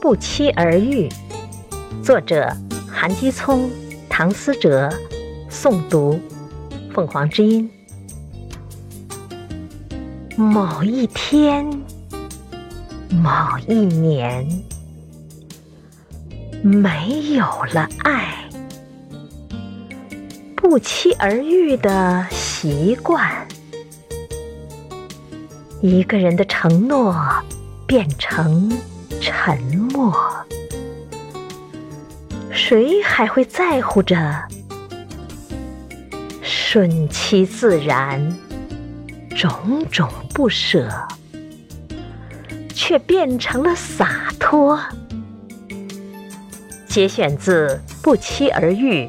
不期而遇，作者韩基聪、唐思哲，诵读凤凰之音。某一天，某一年，没有了爱，不期而遇的习惯。一个人的承诺变成沉默，谁还会在乎着？顺其自然，种种不舍，却变成了洒脱。节选自《不期而遇》